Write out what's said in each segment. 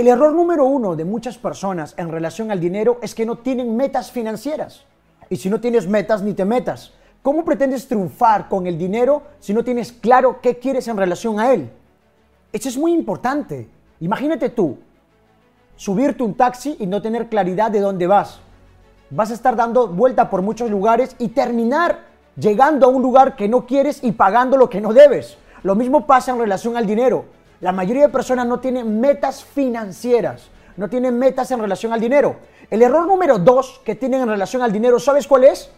El error número uno de muchas personas en relación al dinero es que no tienen metas financieras. Y si no tienes metas, ni te metas. ¿Cómo pretendes triunfar con el dinero si no tienes claro qué quieres en relación a él? Eso es muy importante. Imagínate tú, subirte un taxi y no tener claridad de dónde vas. Vas a estar dando vuelta por muchos lugares y terminar llegando a un lugar que no quieres y pagando lo que no debes. Lo mismo pasa en relación al dinero. La mayoría de personas no tienen metas financieras, no tienen metas en relación al dinero. El error número dos que tienen en relación al dinero, ¿sabes cuál es?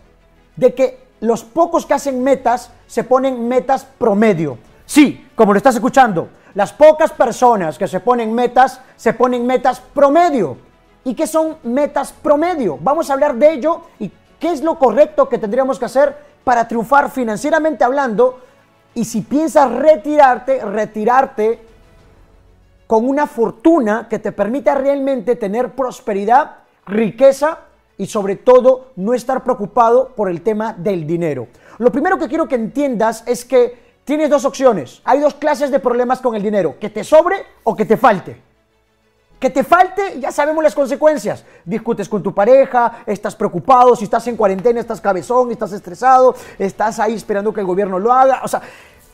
De que los pocos que hacen metas se ponen metas promedio. Sí, como lo estás escuchando, las pocas personas que se ponen metas se ponen metas promedio. ¿Y qué son metas promedio? Vamos a hablar de ello y qué es lo correcto que tendríamos que hacer para triunfar financieramente hablando. Y si piensas retirarte, retirarte con una fortuna que te permita realmente tener prosperidad, riqueza y sobre todo no estar preocupado por el tema del dinero. Lo primero que quiero que entiendas es que tienes dos opciones. Hay dos clases de problemas con el dinero, que te sobre o que te falte. Que te falte, ya sabemos las consecuencias. Discutes con tu pareja, estás preocupado, si estás en cuarentena, estás cabezón, estás estresado, estás ahí esperando que el gobierno lo haga. O sea,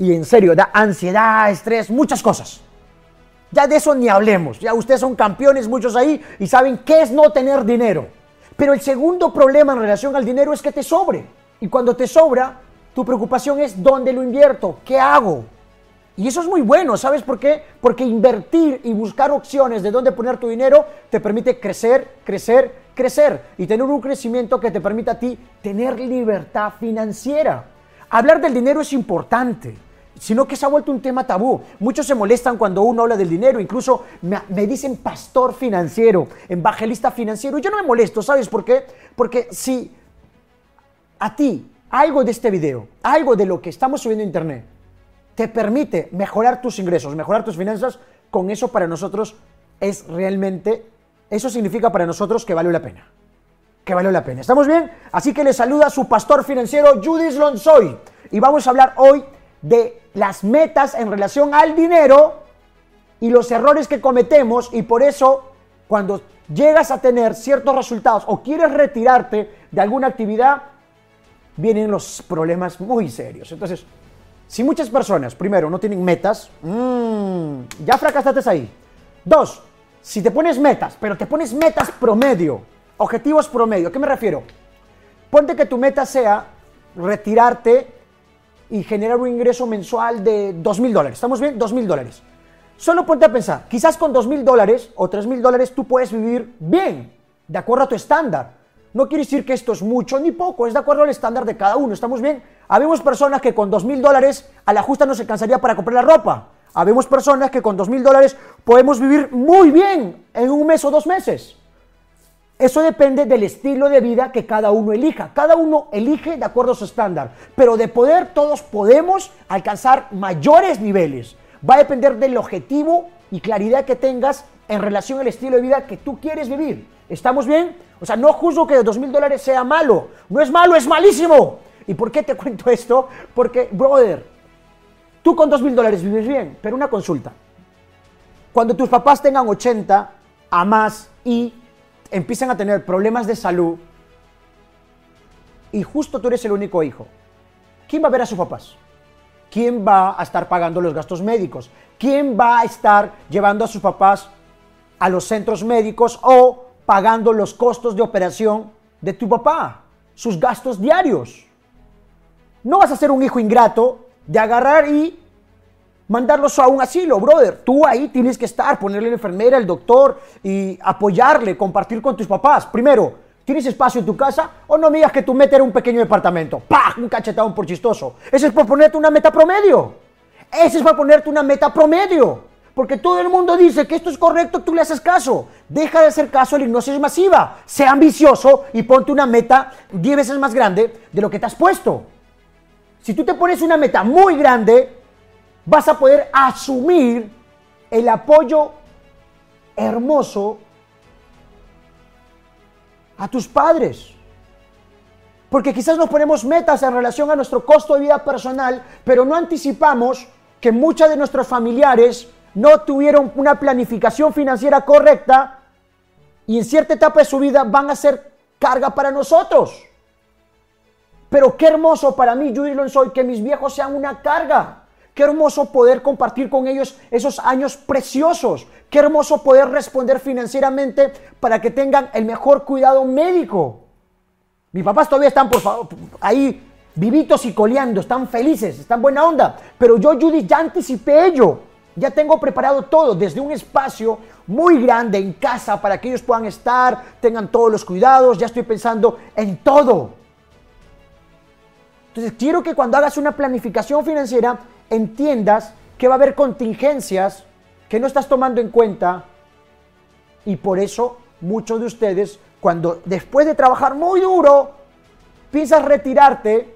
y en serio, da ansiedad, estrés, muchas cosas. Ya de eso ni hablemos. Ya ustedes son campeones, muchos ahí, y saben qué es no tener dinero. Pero el segundo problema en relación al dinero es que te sobre. Y cuando te sobra, tu preocupación es dónde lo invierto, qué hago. Y eso es muy bueno, ¿sabes por qué? Porque invertir y buscar opciones de dónde poner tu dinero te permite crecer, crecer, crecer y tener un crecimiento que te permita a ti tener libertad financiera. Hablar del dinero es importante sino que se ha vuelto un tema tabú. Muchos se molestan cuando uno habla del dinero, incluso me, dicen pastor financiero, evangelista financiero. Yo no me molesto, ¿sabes por qué? Porque si a ti algo de este video, algo de lo que estamos subiendo a internet, te permite mejorar tus ingresos, mejorar tus finanzas, con eso para nosotros es realmente, eso significa para nosotros que vale la pena. Que vale la pena. ¿Estamos bien? Así que le saluda su pastor financiero, Judith Lonsoy. Y vamos a hablar hoy de las metas en relación al dinero y los errores que cometemos y por eso cuando llegas a tener ciertos resultados o quieres retirarte de alguna actividad, vienen los problemas muy serios. Entonces, si muchas personas, primero, no tienen metas, mmm, ya fracasaste ahí. Dos, si te pones metas, pero te pones metas promedio, objetivos promedio, ¿a qué me refiero? Ponte que tu meta sea retirarte y generar un ingreso mensual de 2 mil dólares. ¿Estamos bien? 2 mil dólares. Solo ponte a pensar, quizás con 2 mil dólares o 3 mil dólares tú puedes vivir bien, de acuerdo a tu estándar. No quiere decir que esto es mucho ni poco, es de acuerdo al estándar de cada uno. ¿Estamos bien? Habemos personas que con 2 mil dólares a la justa no se cansaría para comprar la ropa. Habemos personas que con 2 mil dólares podemos vivir muy bien en un mes o dos meses. Eso depende del estilo de vida que cada uno elija. Cada uno elige de acuerdo a su estándar. Pero de poder todos podemos alcanzar mayores niveles. Va a depender del objetivo y claridad que tengas en relación al estilo de vida que tú quieres vivir. ¿Estamos bien? O sea, no juzgo que dos mil dólares sea malo. No es malo, es malísimo. ¿Y por qué te cuento esto? Porque, brother, tú con dos mil dólares vives bien, pero una consulta. Cuando tus papás tengan 80 a más y empiezan a tener problemas de salud y justo tú eres el único hijo, ¿quién va a ver a sus papás? ¿Quién va a estar pagando los gastos médicos? ¿Quién va a estar llevando a sus papás a los centros médicos o pagando los costos de operación de tu papá? Sus gastos diarios. No vas a ser un hijo ingrato de agarrar y mandarlos a un asilo, brother. Tú ahí tienes que estar, ponerle la enfermera, el doctor y apoyarle, compartir con tus papás. Primero, ¿tienes espacio en tu casa? O no me digas que tu meta era un pequeño departamento. ¡Pah! Un cachetado por chistoso. Ese es por ponerte una meta promedio. Ese es para ponerte una meta promedio. Porque todo el mundo dice que esto es correcto, tú le haces caso. Deja de hacer caso a la hipnosis masiva. Sea ambicioso y ponte una meta 10 veces más grande de lo que te has puesto. Si tú te pones una meta muy grande, vas a poder asumir el apoyo hermoso a tus padres. Porque quizás nos ponemos metas en relación a nuestro costo de vida personal, pero no anticipamos que muchos de nuestros familiares no tuvieron una planificación financiera correcta y en cierta etapa de su vida van a ser carga para nosotros. Pero qué hermoso para mí, Judy soy que mis viejos sean una carga. Qué hermoso poder compartir con ellos esos años preciosos. Qué hermoso poder responder financieramente para que tengan el mejor cuidado médico. Mis papás todavía están, por favor, ahí vivitos y coleando, están felices, están buena onda. Pero yo, Judy, ya anticipé ello. Ya tengo preparado todo, desde un espacio muy grande en casa para que ellos puedan estar, tengan todos los cuidados. Ya estoy pensando en todo. Entonces, quiero que cuando hagas una planificación financiera, entiendas que va a haber contingencias que no estás tomando en cuenta y por eso muchos de ustedes, cuando después de trabajar muy duro, piensas retirarte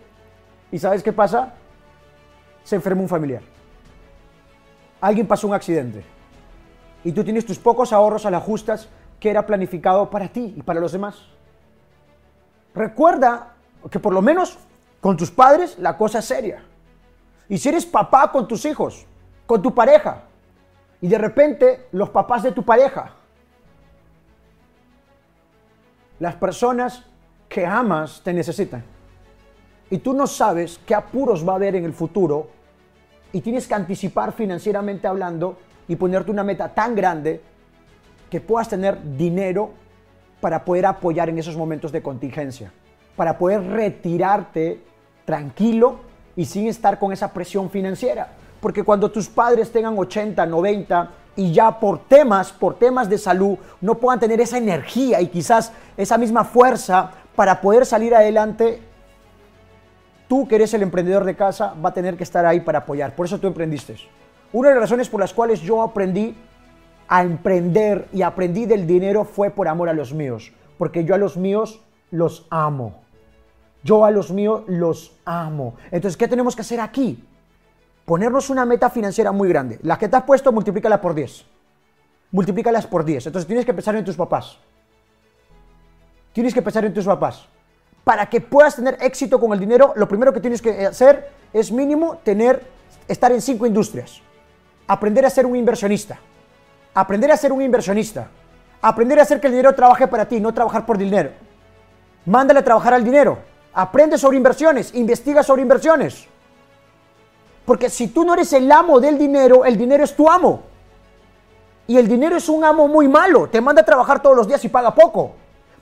y ¿sabes qué pasa? Se enferma un familiar. Alguien pasó un accidente y tú tienes tus pocos ahorros a las justas que era planificado para ti y para los demás. Recuerda que por lo menos con tus padres la cosa es seria. Y si eres papá con tus hijos, con tu pareja, y de repente los papás de tu pareja, las personas que amas te necesitan. Y tú no sabes qué apuros va a haber en el futuro y tienes que anticipar financieramente hablando y ponerte una meta tan grande que puedas tener dinero para poder apoyar en esos momentos de contingencia, para poder retirarte tranquilo y sin estar con esa presión financiera. Porque cuando tus padres tengan 80, 90 y ya por temas, por temas de salud, no puedan tener esa energía y quizás esa misma fuerza para poder salir adelante, tú que eres el emprendedor de casa va a tener que estar ahí para apoyar. Por eso tú emprendiste. Una de las razones por las cuales yo aprendí a emprender y aprendí del dinero fue por amor a los míos. Porque yo a los míos los amo. Yo a los míos los amo. Entonces, ¿qué tenemos que hacer aquí? Ponernos una meta financiera muy grande. La que te has puesto, multiplícala por 10. Multiplícalas por 10. Entonces, tienes que pensar en tus papás. Tienes que pensar en tus papás. Para que puedas tener éxito con el dinero, lo primero que tienes que hacer es mínimo tener, estar en cinco industrias. Aprender a ser un inversionista. Aprender a ser un inversionista. Aprender a hacer que el dinero trabaje para ti, no trabajar por dinero. Mándale a trabajar al dinero Aprende sobre inversiones, investiga sobre inversiones. Porque si tú no eres el amo del dinero, el dinero es tu amo. Y el dinero es un amo muy malo, te manda a trabajar todos los días y paga poco.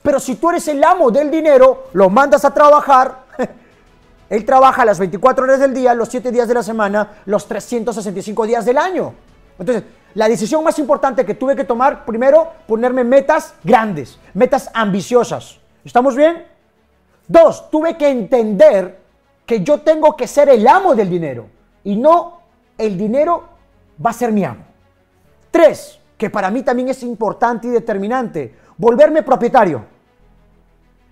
Pero si tú eres el amo del dinero, lo mandas a trabajar, él trabaja las 24 horas del día, los 7 días de la semana, los 365 días del año. Entonces, la decisión más importante que tuve que tomar, primero, ponerme metas grandes, metas ambiciosas. ¿Estamos bien? Dos, tuve que entender que yo tengo que ser el amo del dinero y no el dinero va a ser mi amo. Tres, que para mí también es importante y determinante, volverme propietario.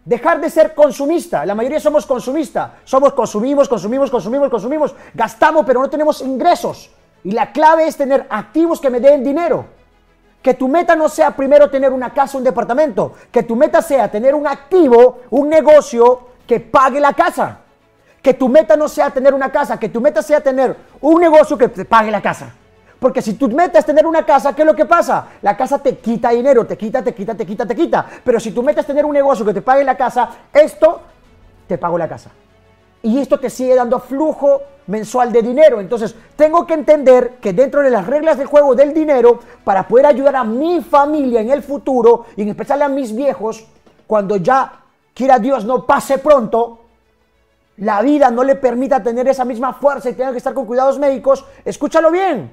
Dejar de ser consumista. La mayoría somos consumistas. Somos consumimos, consumimos, consumimos, consumimos. Gastamos, pero no tenemos ingresos. Y la clave es tener activos que me den dinero. Que tu meta no sea primero tener una casa, un departamento. Que tu meta sea tener un activo, un negocio que pague la casa. Que tu meta no sea tener una casa, que tu meta sea tener un negocio que te pague la casa. Porque si tu meta es tener una casa, ¿qué es lo que pasa? La casa te quita dinero, te quita, te quita, te quita, te quita. Pero si tu meta es tener un negocio que te pague la casa, esto te pago la casa. Y esto te sigue dando flujo mensual de dinero. Entonces, tengo que entender que dentro de las reglas del juego del dinero, para poder ayudar a mi familia en el futuro, y en especial a mis viejos, cuando ya, quiera Dios, no pase pronto, la vida no le permita tener esa misma fuerza y tenga que estar con cuidados médicos, escúchalo bien.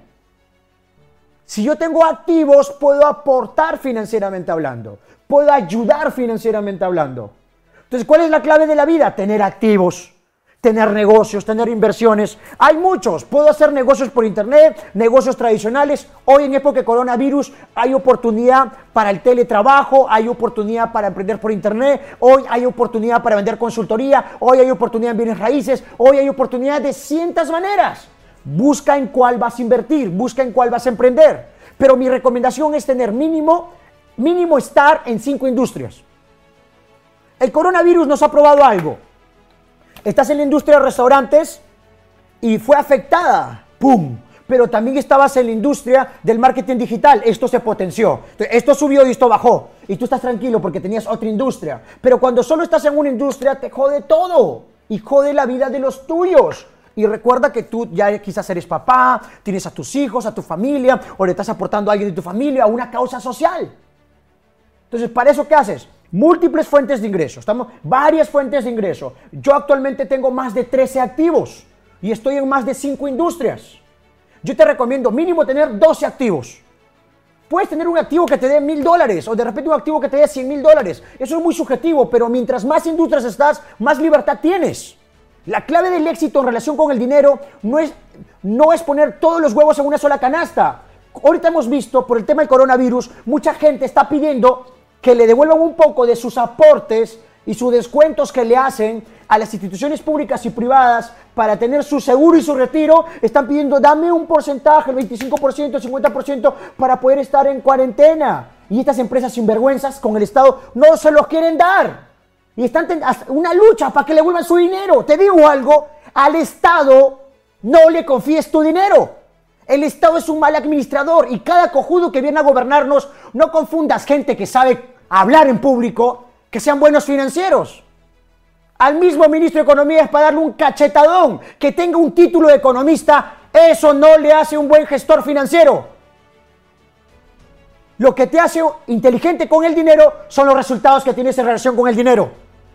Si yo tengo activos, puedo aportar financieramente hablando, puedo ayudar financieramente hablando. Entonces, ¿cuál es la clave de la vida? Tener activos tener negocios, tener inversiones. Hay muchos. Puedo hacer negocios por internet, negocios tradicionales. Hoy en época de coronavirus hay oportunidad para el teletrabajo, hay oportunidad para emprender por internet, hoy hay oportunidad para vender consultoría, hoy hay oportunidad en bienes raíces, hoy hay oportunidad de cientos maneras. Busca en cuál vas a invertir, busca en cuál vas a emprender. Pero mi recomendación es tener mínimo, mínimo estar en cinco industrias. El coronavirus nos ha probado algo. Estás en la industria de restaurantes y fue afectada, ¡pum! pero también estabas en la industria del marketing digital. Esto se potenció. Esto subió y esto bajó. Y tú estás tranquilo porque tenías otra industria. Pero cuando solo estás en una industria, te jode todo. Y jode la vida de los tuyos. Y recuerda que tú ya quizás eres papá, tienes a tus hijos, a tu familia, o le estás aportando a alguien de tu familia a una causa social. Entonces, ¿para eso qué haces? Múltiples fuentes de ingreso. Estamos, varias fuentes de ingreso. Yo actualmente tengo más de 13 activos y estoy en más de 5 industrias. Yo te recomiendo mínimo tener 12 activos. Puedes tener un activo que te dé mil dólares o de repente un activo que te dé 100 mil dólares. Eso es muy subjetivo, pero mientras más industrias estás, más libertad tienes. La clave del éxito en relación con el dinero no es, no es poner todos los huevos en una sola canasta. Ahorita hemos visto, por el tema del coronavirus, mucha gente está pidiendo que le devuelvan un poco de sus aportes y sus descuentos que le hacen a las instituciones públicas y privadas para tener su seguro y su retiro, están pidiendo dame un porcentaje, el 25%, el 50% para poder estar en cuarentena. Y estas empresas sinvergüenzas con el Estado no se los quieren dar. Y están una lucha para que le vuelvan su dinero. Te digo algo, al Estado no le confíes tu dinero. El Estado es un mal administrador y cada cojudo que viene a gobernarnos, no confundas gente que sabe hablar en público, que sean buenos financieros. Al mismo ministro de Economía es para darle un cachetadón, que tenga un título de economista, eso no le hace un buen gestor financiero. Lo que te hace inteligente con el dinero son los resultados que tienes en relación con el dinero.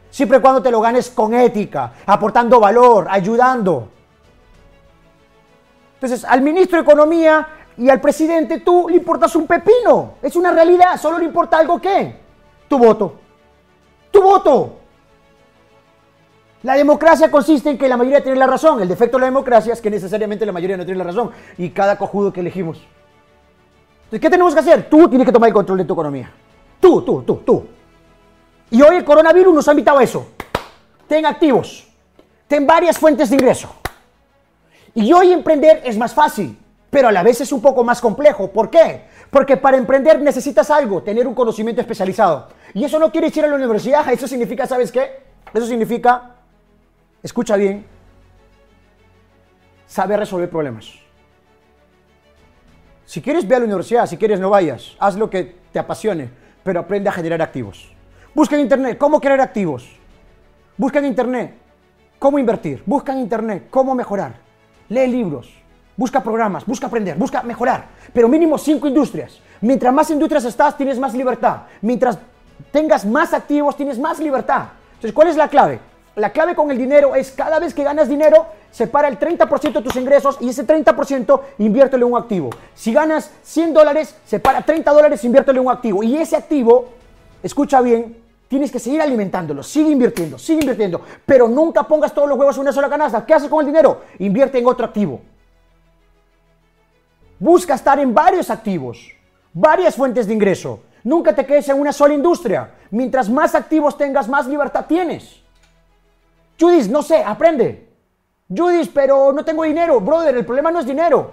Siempre y cuando te lo ganes con ética, aportando valor, ayudando. Entonces, al ministro de Economía y al presidente tú le importas un pepino. Es una realidad. Solo le importa algo que tu voto. Tu voto. La democracia consiste en que la mayoría tiene la razón. El defecto de la democracia es que necesariamente la mayoría no tiene la razón. Y cada cojudo que elegimos. Entonces, ¿qué tenemos que hacer? Tú tienes que tomar el control de tu economía. Tú, tú, tú, tú. Y hoy el coronavirus nos ha invitado a eso. Ten activos, ten varias fuentes de ingreso. Y hoy emprender es más fácil, pero a la vez es un poco más complejo. ¿Por qué? Porque para emprender necesitas algo, tener un conocimiento especializado. Y eso no quiere decir a la universidad, eso significa, ¿sabes qué? Eso significa, escucha bien, saber resolver problemas. Si quieres, ve a la universidad, si quieres, no vayas. Haz lo que te apasione, pero aprende a generar activos. Busca en Internet cómo crear activos. Busca en Internet cómo invertir. Busca en Internet cómo mejorar. Lee libros. Busca programas. Busca aprender. Busca mejorar. Pero mínimo cinco industrias. Mientras más industrias estás, tienes más libertad. Mientras tengas más activos, tienes más libertad. Entonces, ¿cuál es la clave? La clave con el dinero es cada vez que ganas dinero, separa el 30% de tus ingresos y ese 30% inviértelo en un activo. Si ganas 100 dólares, separa 30 dólares, inviértelo en un activo. Y ese activo, escucha bien, Tienes que seguir alimentándolo, sigue invirtiendo, sigue invirtiendo, pero nunca pongas todos los huevos en una sola canasta. ¿Qué haces con el dinero? Invierte en otro activo. Busca estar en varios activos, varias fuentes de ingreso. Nunca te quedes en una sola industria. Mientras más activos tengas, más libertad tienes. Judith, no sé, aprende. Judith, pero no tengo dinero. Brother, el problema no es dinero.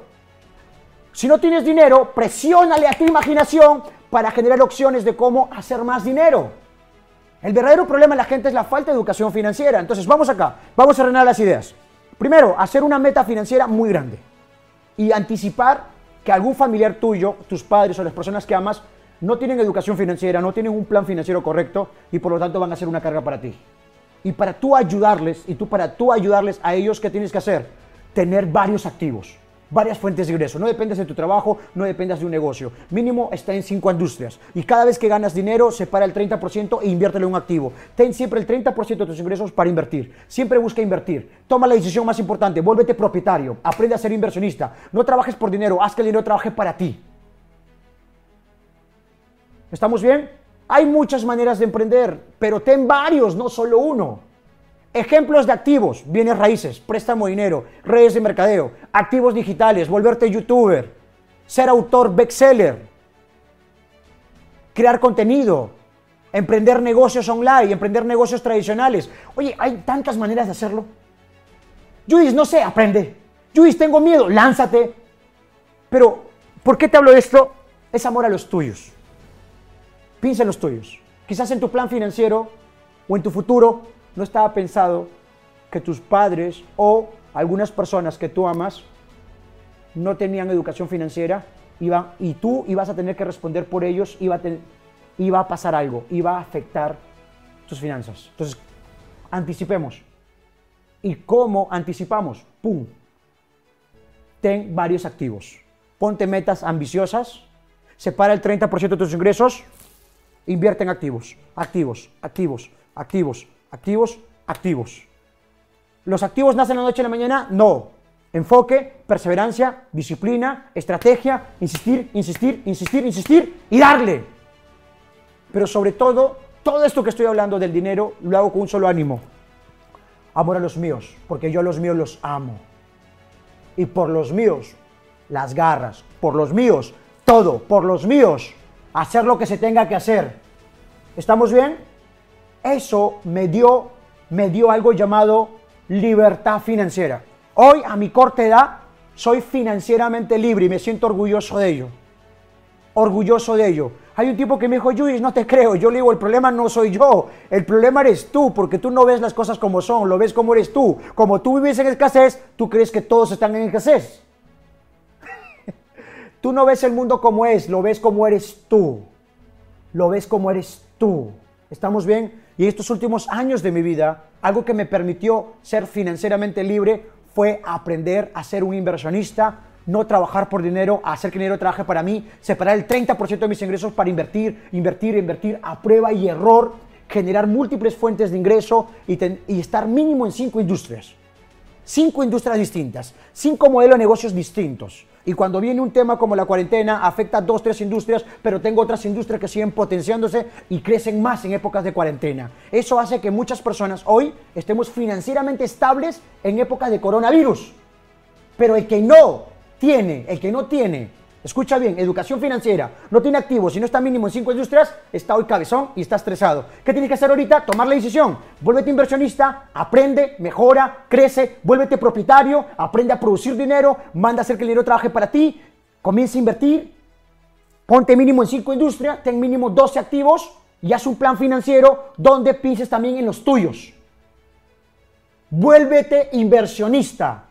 Si no tienes dinero, presiónale a tu imaginación para generar opciones de cómo hacer más dinero. El verdadero problema de la gente es la falta de educación financiera. Entonces, vamos acá, vamos a ordenar las ideas. Primero, hacer una meta financiera muy grande y anticipar que algún familiar tuyo, tus padres o las personas que amas, no tienen educación financiera, no tienen un plan financiero correcto y por lo tanto van a ser una carga para ti. Y para tú ayudarles, y tú para tú ayudarles a ellos, ¿qué tienes que hacer? Tener varios activos varias fuentes de ingreso. No dependes de tu trabajo, no dependas de un negocio. Mínimo está en cinco industrias. Y cada vez que ganas dinero, separa el 30% e inviértelo en un activo. Ten siempre el 30% de tus ingresos para invertir. Siempre busca invertir. Toma la decisión más importante. Vuélvete propietario. Aprende a ser inversionista. No trabajes por dinero. Haz que el dinero trabaje para ti. ¿Estamos bien? Hay muchas maneras de emprender, pero ten varios, no solo uno. Ejemplos de activos, bienes raíces, préstamo de dinero, redes de mercadeo, activos digitales, volverte youtuber, ser autor bestseller, crear contenido, emprender negocios online, emprender negocios tradicionales. Oye, hay tantas maneras de hacerlo. Judith, no sé, aprende. Judith, tengo miedo, lánzate. Pero, ¿por qué te hablo de esto? Es amor a los tuyos. Piensa en los tuyos. Quizás en tu plan financiero o en tu futuro no estaba pensado que tus padres o algunas personas que tú amas no tenían educación financiera iba, y tú ibas a tener que responder por ellos, iba a, iba a pasar algo, iba a afectar tus finanzas. Entonces, anticipemos. ¿Y cómo anticipamos? ¡Pum! Ten varios activos. Ponte metas ambiciosas, separa el 30% de tus ingresos, invierte en activos, activos, activos, activos, activos, activos. ¿Los activos nacen la noche a la mañana? No. Enfoque, perseverancia, disciplina, estrategia, insistir, insistir, insistir, insistir y darle. Pero sobre todo, todo esto que estoy hablando del dinero lo hago con un solo ánimo. Amor a los míos, porque yo a los míos los amo. Y por los míos, las garras. Por los míos, todo. Por los míos, hacer lo que se tenga que hacer. ¿Estamos bien? Eso me dio, me dio algo llamado libertad financiera. Hoy, a mi corta edad, soy financieramente libre y me siento orgulloso de ello. Orgulloso de ello. Hay un tipo que me dijo, Luis, no te creo. Yo le digo, el problema no soy yo, el problema eres tú, porque tú no ves las cosas como son, lo ves como eres tú. Como tú vives en escasez, tú crees que todos están en escasez. tú no ves el mundo como es, lo ves como eres tú. Lo ves como eres tú. ¿Estamos bien? Y estos últimos años de mi vida, algo que me permitió ser financieramente libre fue aprender a ser un inversionista, no trabajar por dinero, hacer que dinero trabaje para mí, separar el 30% de mis ingresos para invertir, invertir, invertir a prueba y error, generar múltiples fuentes de ingreso y, y estar mínimo en cinco industrias. Cinco industrias distintas, cinco modelos de negocios distintos. Y cuando viene un tema como la cuarentena, afecta a dos, tres industrias, pero tengo otras industrias que siguen potenciándose y crecen más en épocas de cuarentena. Eso hace que muchas personas hoy estemos financieramente estables en épocas de coronavirus. Pero el que no tiene, el que no tiene Escucha bien, educación financiera, no tiene activos, si no está mínimo en cinco industrias, está hoy cabezón y está estresado. ¿Qué tienes que hacer ahorita? Tomar la decisión. Vuélvete inversionista, aprende, mejora, crece, vuélvete propietario, aprende a producir dinero, manda a hacer que el dinero trabaje para ti, comienza a invertir, ponte mínimo en cinco industrias, ten mínimo 12 activos y haz un plan financiero donde pienses también en los tuyos. Vuélvete inversionista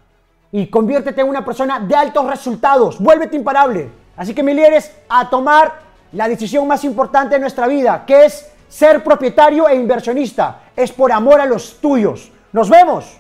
y conviértete en una persona de altos resultados. Vuélvete imparable. Así que, mi líderes, a tomar la decisión más importante de nuestra vida, que es ser propietario e inversionista. Es por amor a los tuyos. Nos vemos.